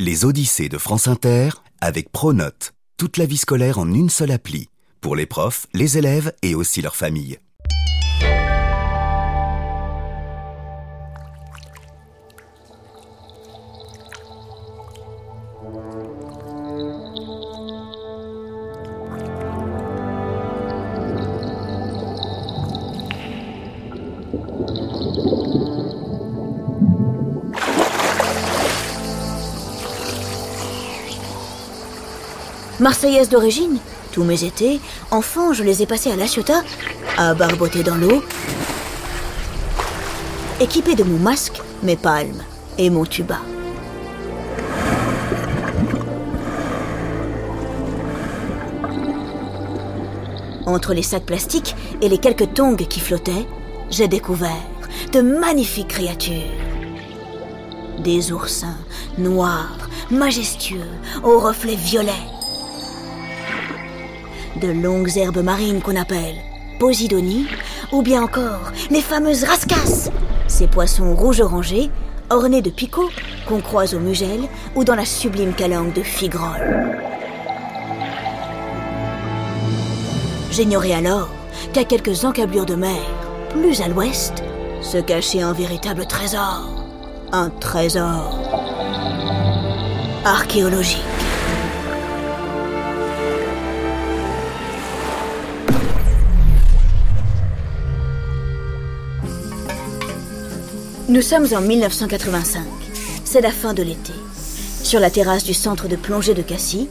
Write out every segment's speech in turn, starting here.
Les Odyssées de France Inter avec Pronote. Toute la vie scolaire en une seule appli. Pour les profs, les élèves et aussi leurs familles. Marseillaise d'origine, tous mes étés, enfant, je les ai passés à La Ciotat, à barboter dans l'eau, équipé de mon masque, mes palmes et mon tuba. Entre les sacs plastiques et les quelques tongs qui flottaient, j'ai découvert de magnifiques créatures. Des oursins noirs, majestueux, aux reflets violets de longues herbes marines qu'on appelle Posidonie, ou bien encore les fameuses rascasses, ces poissons rouges orangés ornés de picots qu'on croise au Mugel ou dans la sublime calanque de Figrol. J'ignorais alors qu'à quelques encablures de mer, plus à l'ouest, se cachait un véritable trésor. Un trésor archéologique. Nous sommes en 1985. C'est la fin de l'été. Sur la terrasse du centre de plongée de Cassis,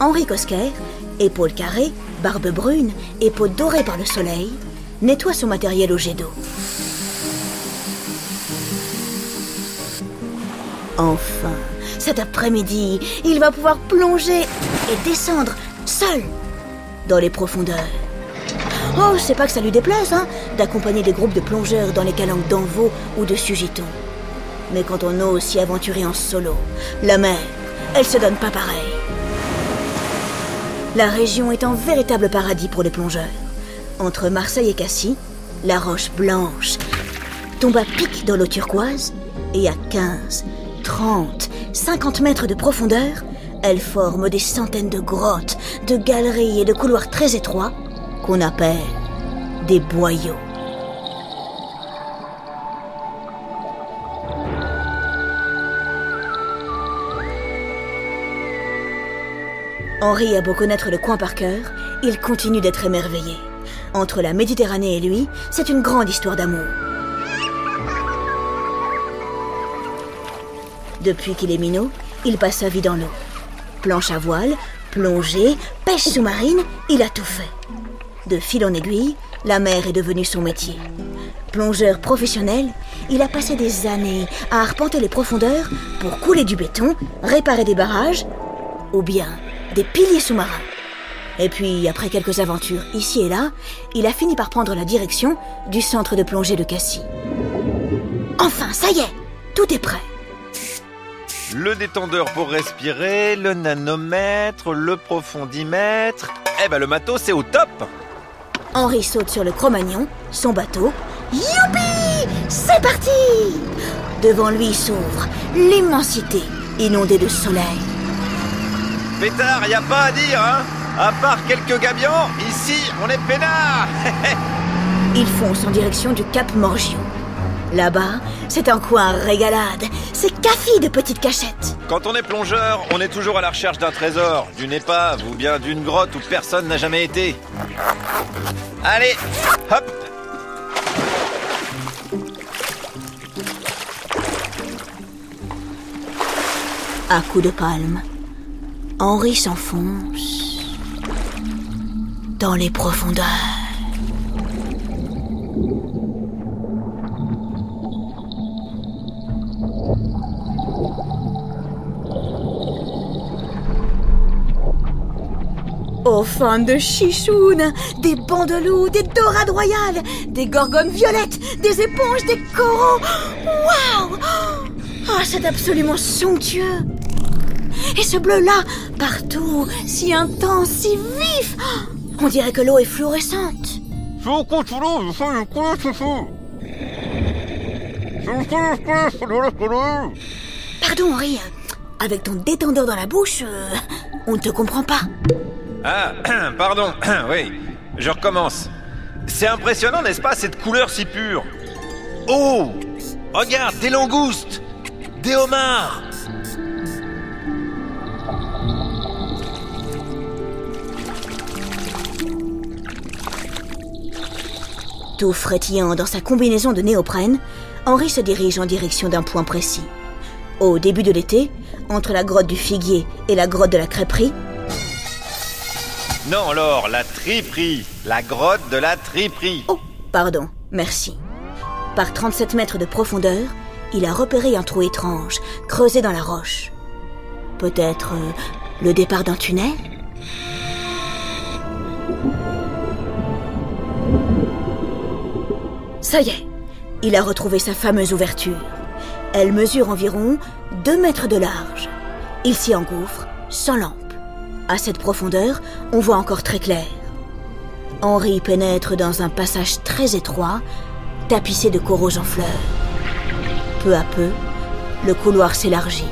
Henri Cosquer, épaules carrées, barbe brune et peau dorée par le soleil, nettoie son matériel au jet d'eau. Enfin, cet après-midi, il va pouvoir plonger et descendre seul dans les profondeurs. Oh, c'est pas que ça lui déplaise, hein, d'accompagner des groupes de plongeurs dans les calanques d'Envaux ou de Sugiton. Mais quand on ose s'y aventurer en solo, la mer, elle se donne pas pareil. La région est un véritable paradis pour les plongeurs. Entre Marseille et Cassis, la roche blanche tombe à pic dans l'eau turquoise et à 15, 30, 50 mètres de profondeur, elle forme des centaines de grottes, de galeries et de couloirs très étroits qu'on appelle des boyaux. Henri a beau connaître le coin par cœur, il continue d'être émerveillé. Entre la Méditerranée et lui, c'est une grande histoire d'amour. Depuis qu'il est minot, il passe sa vie dans l'eau. Planche à voile, plongée, pêche sous-marine, il a tout fait. De fil en aiguille, la mer est devenue son métier. Plongeur professionnel, il a passé des années à arpenter les profondeurs pour couler du béton, réparer des barrages ou bien des piliers sous-marins. Et puis, après quelques aventures ici et là, il a fini par prendre la direction du centre de plongée de Cassis. Enfin, ça y est, tout est prêt. Le détendeur pour respirer, le nanomètre, le profondimètre. Eh ben le matos c'est au top Henri saute sur le Cro-Magnon, son bateau. Youpi C'est parti Devant lui s'ouvre l'immensité, inondée de soleil. Pétard, y a pas à dire, hein À part quelques gabions, ici on est peinard Ils foncent en direction du Cap Morgio. Là-bas, c'est un coin régalade. C'est café de petites cachettes. Quand on est plongeur, on est toujours à la recherche d'un trésor, d'une épave ou bien d'une grotte où personne n'a jamais été. Allez, hop À coups de palme, Henri s'enfonce dans les profondeurs. Aux fins de chichounes, des bandeloups, des dorades royales, des gorgones violettes, des éponges, des coraux. Waouh Ah, c'est absolument somptueux. Et ce bleu-là, partout, si intense, si vif. On dirait que l'eau est fluorescente. Pardon, Henri. avec ton détendeur dans la bouche, euh, on ne te comprend pas. Ah, pardon, oui, je recommence. C'est impressionnant, n'est-ce pas, cette couleur si pure? Oh Regarde, des langoustes Des homards Tout frétillant dans sa combinaison de néoprène, Henri se dirige en direction d'un point précis. Au début de l'été, entre la grotte du figuier et la grotte de la crêperie, Non, Laure, la triperie La grotte de la triperie Oh, pardon, merci. Par 37 mètres de profondeur, il a repéré un trou étrange, creusé dans la roche. Peut-être euh, le départ d'un tunnel? Ça y est, il a retrouvé sa fameuse ouverture. Elle mesure environ 2 mètres de large. Il s'y engouffre, sans lampe. À cette profondeur, on voit encore très clair. Henri pénètre dans un passage très étroit, tapissé de coraux en fleurs. Peu à peu, le couloir s'élargit.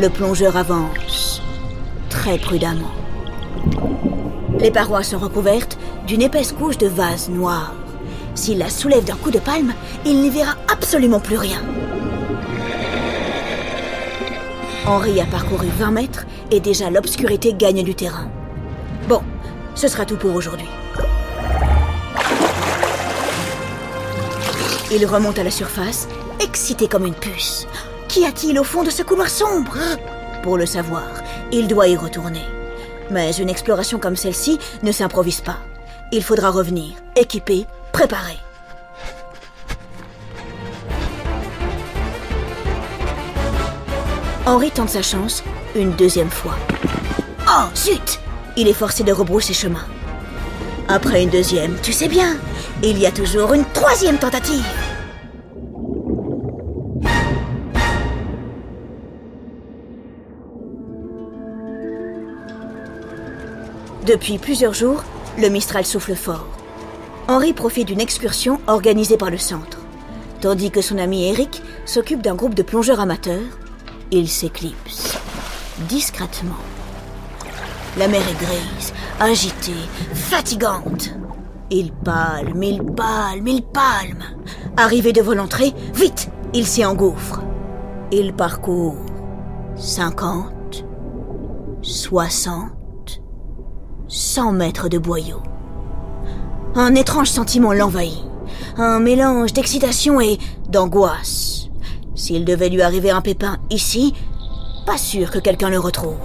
Le plongeur avance, très prudemment. Les parois sont recouvertes d'une épaisse couche de vase noir. S'il la soulève d'un coup de palme, il n'y verra absolument plus rien. Henri a parcouru 20 mètres et déjà l'obscurité gagne du terrain. Bon, ce sera tout pour aujourd'hui. Il remonte à la surface, excité comme une puce. Qu'y a-t-il au fond de ce couloir sombre? Pour le savoir, il doit y retourner. Mais une exploration comme celle-ci ne s'improvise pas. Il faudra revenir, équipé, préparé. Henri tente sa chance une deuxième fois. Oh, zut Il est forcé de rebrousser chemin. Après une deuxième, tu sais bien, il y a toujours une troisième tentative. Depuis plusieurs jours, le Mistral souffle fort. Henri profite d'une excursion organisée par le centre. Tandis que son ami Eric s'occupe d'un groupe de plongeurs amateurs, il s'éclipse. Discrètement. La mer est grise, agitée, fatigante. Il palme, il palme, il palme. Arrivé devant l'entrée, vite, il s'y engouffre. Il parcourt 50, 60, 100 mètres de boyau. Un étrange sentiment l'envahit. Un mélange d'excitation et d'angoisse. S'il devait lui arriver un pépin ici, pas sûr que quelqu'un le retrouve.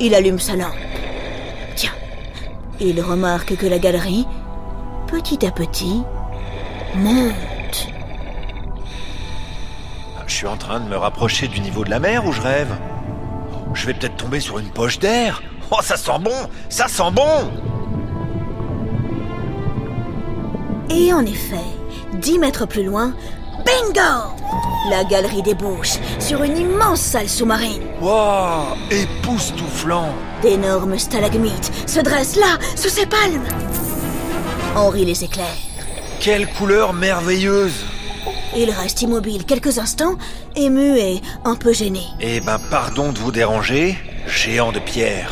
Il allume sa lampe. Tiens, il remarque que la galerie, petit à petit, monte. Je suis en train de me rapprocher du niveau de la mer ou je rêve Je vais peut-être tomber sur une poche d'air Oh, ça sent bon Ça sent bon Et en effet, dix mètres plus loin, bingo La galerie débouche sur une immense salle sous-marine. Wow Époustouflant D'énormes stalagmites se dressent là, sous ces palmes. Henri les éclaire. Quelle couleur merveilleuse Il reste immobile quelques instants, ému et un peu gêné. Eh ben, pardon de vous déranger, géant de pierre.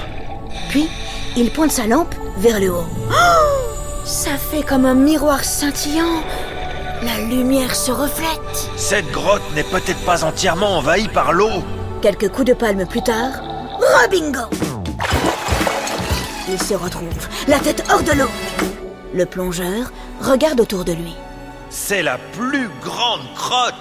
Puis, il pointe sa lampe vers le haut. Oh Ça fait comme un miroir scintillant. La lumière se reflète. Cette grotte n'est peut-être pas entièrement envahie par l'eau. Quelques coups de palme plus tard, Robingo Il se retrouve, la tête hors de l'eau. Le plongeur regarde autour de lui. C'est la plus grande grotte...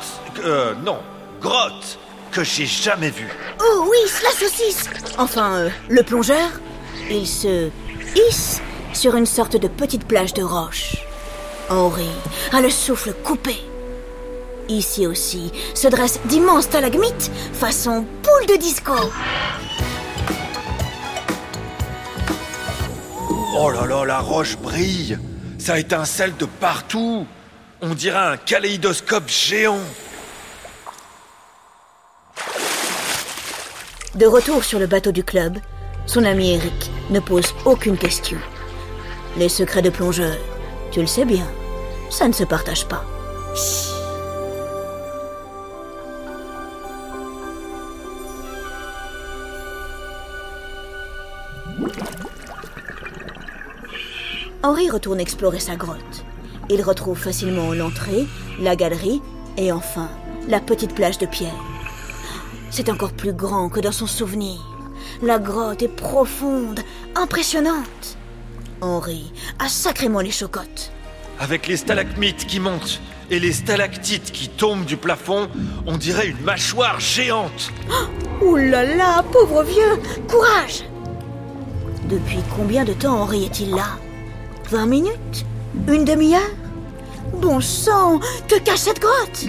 Euh, non, grotte que j'ai jamais vue. Oh oui, la saucisse Enfin, euh, le plongeur, il se hisse sur une sorte de petite plage de roche. Henri a le souffle coupé. Ici aussi se dressent d'immenses stalagmites façon poule de disco. Oh là là, la roche brille Ça étincelle de partout On dirait un kaléidoscope géant De retour sur le bateau du club, son ami Eric ne pose aucune question. Les secrets de plongeur, tu le sais bien, ça ne se partage pas. Henri retourne explorer sa grotte. Il retrouve facilement l'entrée, la galerie et enfin la petite plage de pierre. C'est encore plus grand que dans son souvenir. La grotte est profonde, impressionnante. Henri a sacrément les chocottes. Avec les stalagmites qui montent et les stalactites qui tombent du plafond, on dirait une mâchoire géante. Ouh là là, pauvre vieux, courage. Depuis combien de temps Henri est-il là? 20 minutes? Une demi-heure? Bon sang, que cache cette grotte?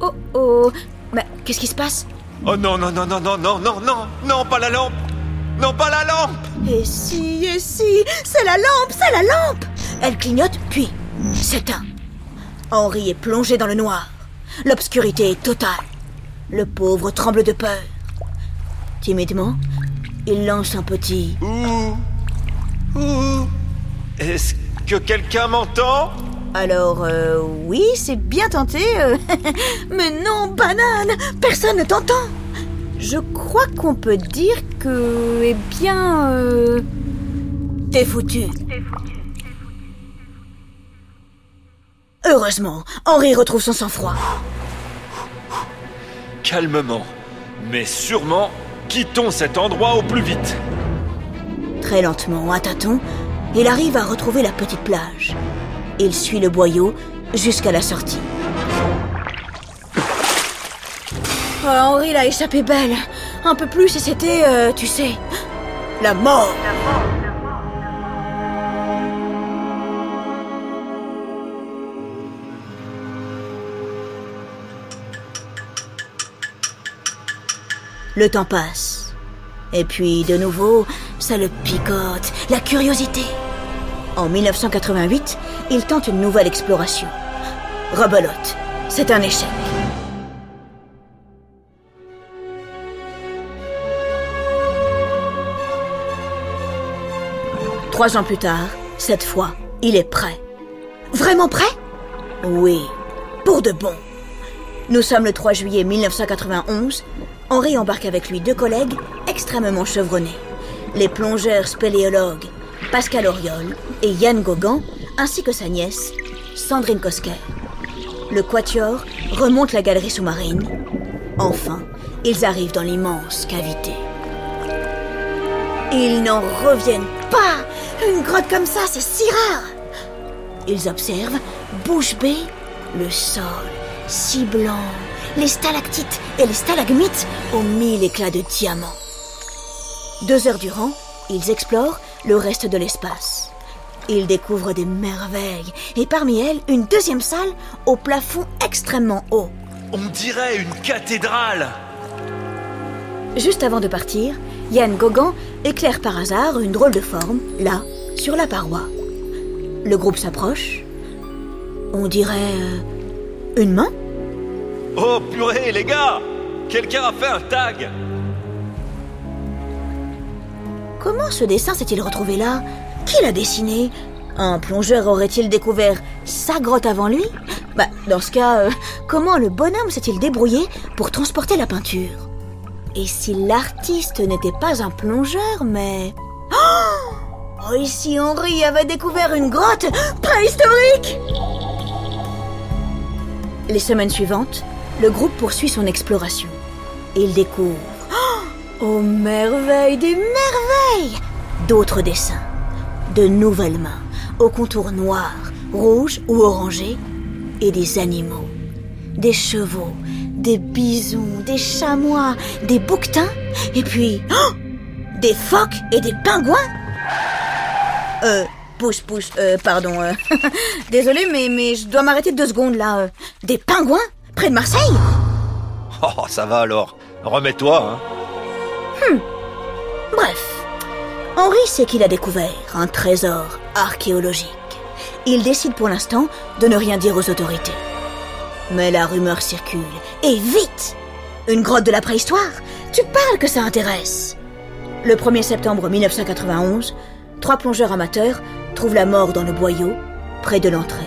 Oh oh, mais qu'est-ce qui se passe? Oh non, non, non, non, non, non, non, non, non, pas la lampe. Non, pas la lampe. Et si, et si, c'est la lampe, c'est la lampe Elle clignote, puis s'éteint. Henri est plongé dans le noir. L'obscurité est totale. Le pauvre tremble de peur. Timidement, il lance un petit Ouh Ouh Est-ce que quelqu'un m'entend? Alors, euh, oui, c'est bien tenté. euh, Mais non, banane, personne ne t'entend. Je crois qu'on peut dire que, eh bien, euh, t'es foutu. Heureusement, Henri retrouve son sang-froid. Calmement, mais sûrement, quittons cet endroit au plus vite. Très lentement, à tâtons, il arrive à retrouver la petite plage. Il suit le boyau jusqu'à la sortie. Oh, Henri l'a échappé belle. Un peu plus et c'était, euh, tu sais, la mort. Le temps passe. Et puis, de nouveau, ça le picote, la curiosité. En 1988, il tente une nouvelle exploration. Rebelote, c'est un échec. Trois ans plus tard, cette fois, il est prêt. Vraiment prêt? Oui, pour de bon. Nous sommes le 3 juillet 1991. Henri embarque avec lui deux collègues extrêmement chevronnés. Les plongeurs spéléologues Pascal Auriol et Yann Gauguin, ainsi que sa nièce, Sandrine Kosker. Le quatuor remonte la galerie sous-marine. Enfin, ils arrivent dans l'immense cavité. Ils n'en reviennent pas Une grotte comme ça, c'est si rare Ils observent, bouche bée, le sol, si blanc, les stalactites et les stalagmites aux mille éclats de diamants. Deux heures durant, ils explorent le reste de l'espace. Ils découvrent des merveilles, et parmi elles, une deuxième salle au plafond extrêmement haut. On dirait une cathédrale Juste avant de partir, Yann Gauguin éclaire par hasard une drôle de forme, là, sur la paroi. Le groupe s'approche. On dirait... une main? Oh purée, les gars! Quelqu'un a fait un tag! Comment ce dessin s'est-il retrouvé là? Qui l'a dessiné? Un plongeur aurait-il découvert sa grotte avant lui? Bah, dans ce cas, euh, comment le bonhomme s'est-il débrouillé pour transporter la peinture? Et si l'artiste n'était pas un plongeur, mais... Oh! Oh, et si Henri avait découvert une grotte préhistorique Les semaines suivantes, le groupe poursuit son exploration. Il découvre... Oh merveille des merveilles D'autres dessins, de nouvelles mains, aux contours noirs, rouges ou orangés, et des animaux, des chevaux, des bisons, des chamois, des bouquetins, et puis oh des phoques et des pingouins. Euh, pousse, pousse, euh, pardon. euh, Désolé, mais, mais je dois m'arrêter deux secondes là. euh. Des pingouins Près de Marseille? Oh, ça va alors. Remets-toi, hein. Bref, Henri sait qu'il a découvert un trésor archéologique. Il décide pour l'instant de ne rien dire aux autorités. Mais la rumeur circule, et vite Une grotte de la préhistoire? Tu parles que ça intéresse Le 1er septembre 1991, trois plongeurs amateurs trouvent la mort dans le boyau, près de l'entrée.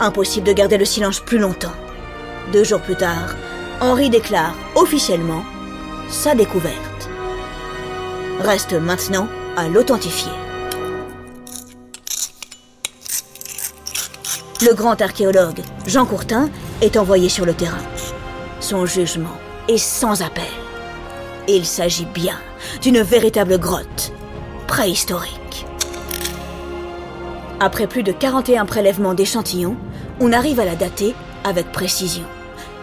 Impossible de garder le silence plus longtemps. Deux jours plus tard, Henri déclare officiellement sa découverte. Reste maintenant à l'authentifier. Le grand archéologue Jean Courtin est envoyé sur le terrain. Son jugement est sans appel. Il s'agit bien d'une véritable grotte préhistorique. Après plus de 41 prélèvements d'échantillons, on arrive à la dater avec précision.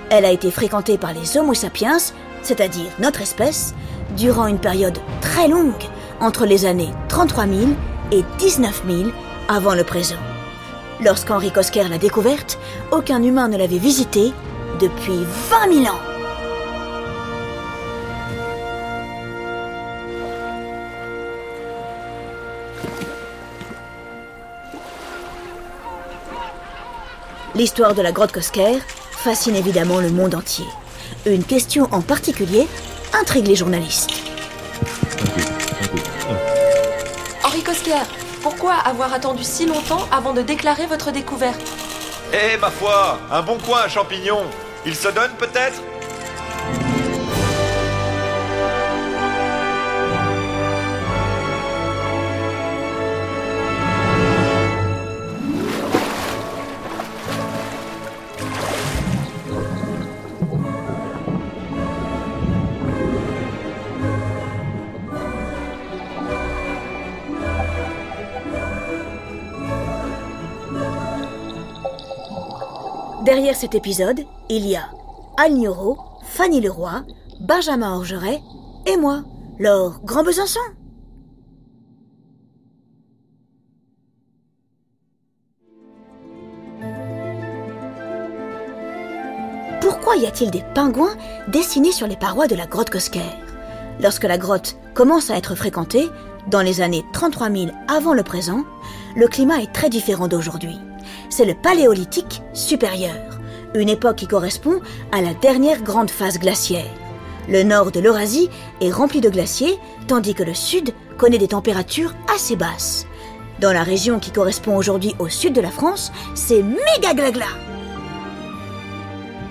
Elle a été fréquentée par les Homo sapiens, c'est-à-dire notre espèce, durant une période très longue, entre les années 33 000 et 19 000 avant le présent. Lorsqu'Henri Kosker l'a découverte, aucun humain ne l'avait visitée depuis 20 000 ans. L'histoire de la grotte Kosker fascine évidemment le monde entier. Une question en particulier intrigue les journalistes. Henri Kosker, pourquoi avoir attendu si longtemps avant de déclarer votre découverte? Eh ma foi, un bon coin à champignons. Il se donne peut-être? Derrière cet épisode, il y a Anne Fanny Leroy, Benjamin Orgeret et moi, Laure Grand Besançon. Pourquoi y a-t-il des pingouins dessinés sur les parois de la grotte Kosker Lorsque la grotte commence à être fréquentée, dans les années 33 000 avant le présent, le climat est très différent d'aujourd'hui. C'est le Paléolithique supérieur, une époque qui correspond à la dernière grande phase glaciaire. Le nord de l'Eurasie est rempli de glaciers, tandis que le sud connaît des températures assez basses. Dans la région qui correspond aujourd'hui au sud de la France, c'est méga glagla.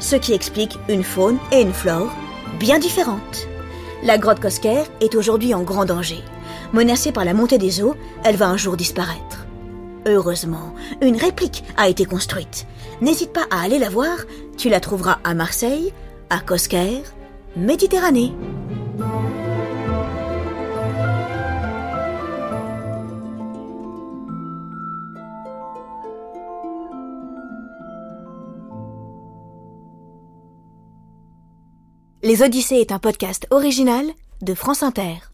Ce qui explique une faune et une flore bien différentes. La grotte Kosker est aujourd'hui en grand danger. Menacée par la montée des eaux, elle va un jour disparaître. Heureusement, une réplique a été construite. N'hésite pas à aller la voir, tu la trouveras à Marseille, à Kosker, Méditerranée. Les Odyssées est un podcast original de France Inter.